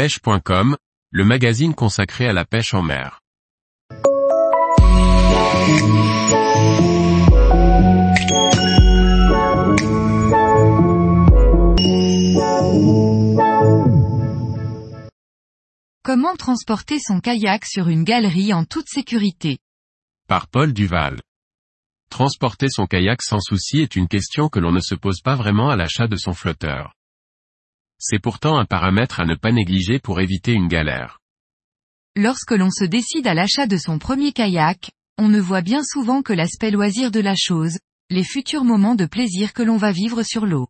pêche.com, le magazine consacré à la pêche en mer. Comment transporter son kayak sur une galerie en toute sécurité? Par Paul Duval. Transporter son kayak sans souci est une question que l'on ne se pose pas vraiment à l'achat de son flotteur. C'est pourtant un paramètre à ne pas négliger pour éviter une galère. Lorsque l'on se décide à l'achat de son premier kayak, on ne voit bien souvent que l'aspect loisir de la chose, les futurs moments de plaisir que l'on va vivre sur l'eau.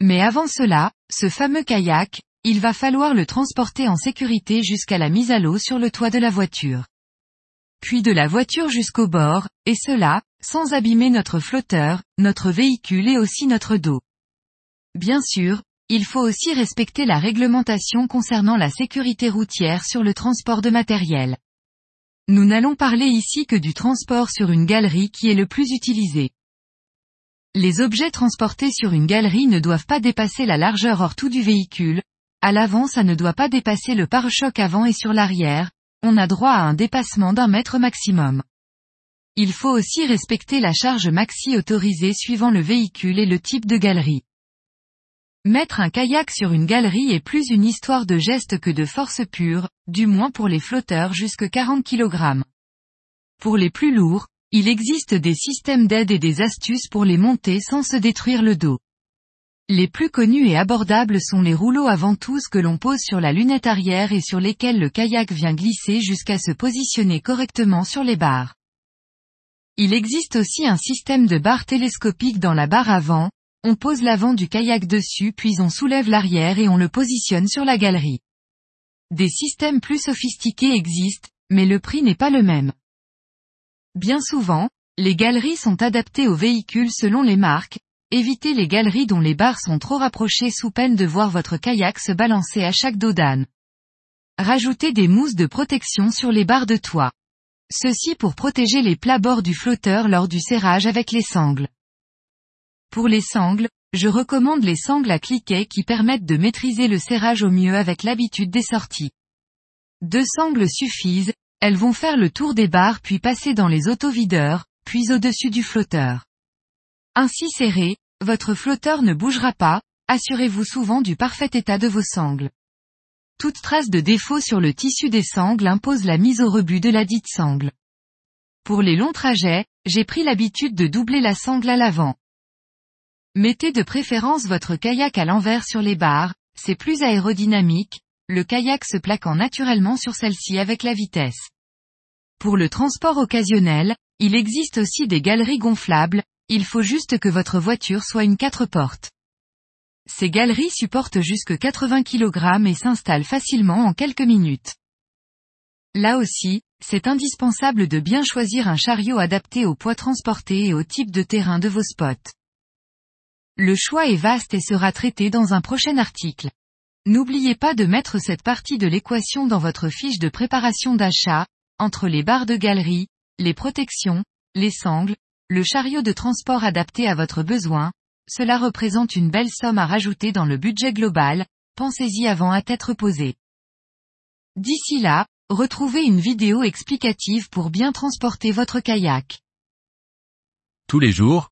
Mais avant cela, ce fameux kayak, il va falloir le transporter en sécurité jusqu'à la mise à l'eau sur le toit de la voiture. Puis de la voiture jusqu'au bord, et cela, sans abîmer notre flotteur, notre véhicule et aussi notre dos. Bien sûr, il faut aussi respecter la réglementation concernant la sécurité routière sur le transport de matériel. Nous n'allons parler ici que du transport sur une galerie qui est le plus utilisé. Les objets transportés sur une galerie ne doivent pas dépasser la largeur hors tout du véhicule, à l'avant ça ne doit pas dépasser le pare-choc avant et sur l'arrière, on a droit à un dépassement d'un mètre maximum. Il faut aussi respecter la charge maxi autorisée suivant le véhicule et le type de galerie. Mettre un kayak sur une galerie est plus une histoire de geste que de force pure, du moins pour les flotteurs jusque 40 kg. Pour les plus lourds, il existe des systèmes d'aide et des astuces pour les monter sans se détruire le dos. Les plus connus et abordables sont les rouleaux à ventouses que l'on pose sur la lunette arrière et sur lesquels le kayak vient glisser jusqu'à se positionner correctement sur les barres. Il existe aussi un système de barre télescopique dans la barre avant, on pose l'avant du kayak dessus puis on soulève l'arrière et on le positionne sur la galerie. Des systèmes plus sophistiqués existent, mais le prix n'est pas le même. Bien souvent, les galeries sont adaptées aux véhicules selon les marques, Évitez les galeries dont les barres sont trop rapprochées sous peine de voir votre kayak se balancer à chaque dos d'âne. Rajoutez des mousses de protection sur les barres de toit. Ceci pour protéger les plats bords du flotteur lors du serrage avec les sangles. Pour les sangles, je recommande les sangles à cliquet qui permettent de maîtriser le serrage au mieux avec l'habitude des sorties. Deux sangles suffisent, elles vont faire le tour des barres puis passer dans les autovideurs, puis au-dessus du flotteur. Ainsi serré, votre flotteur ne bougera pas, assurez-vous souvent du parfait état de vos sangles. Toute trace de défaut sur le tissu des sangles impose la mise au rebut de la dite sangle. Pour les longs trajets, j'ai pris l'habitude de doubler la sangle à l'avant. Mettez de préférence votre kayak à l'envers sur les barres, c'est plus aérodynamique, le kayak se plaquant naturellement sur celle-ci avec la vitesse. Pour le transport occasionnel, il existe aussi des galeries gonflables, il faut juste que votre voiture soit une 4 portes. Ces galeries supportent jusque 80 kg et s'installent facilement en quelques minutes. Là aussi, c'est indispensable de bien choisir un chariot adapté au poids transporté et au type de terrain de vos spots. Le choix est vaste et sera traité dans un prochain article. N'oubliez pas de mettre cette partie de l'équation dans votre fiche de préparation d'achat, entre les barres de galerie, les protections, les sangles, le chariot de transport adapté à votre besoin, cela représente une belle somme à rajouter dans le budget global, pensez-y avant à tête posée. D'ici là, retrouvez une vidéo explicative pour bien transporter votre kayak. Tous les jours,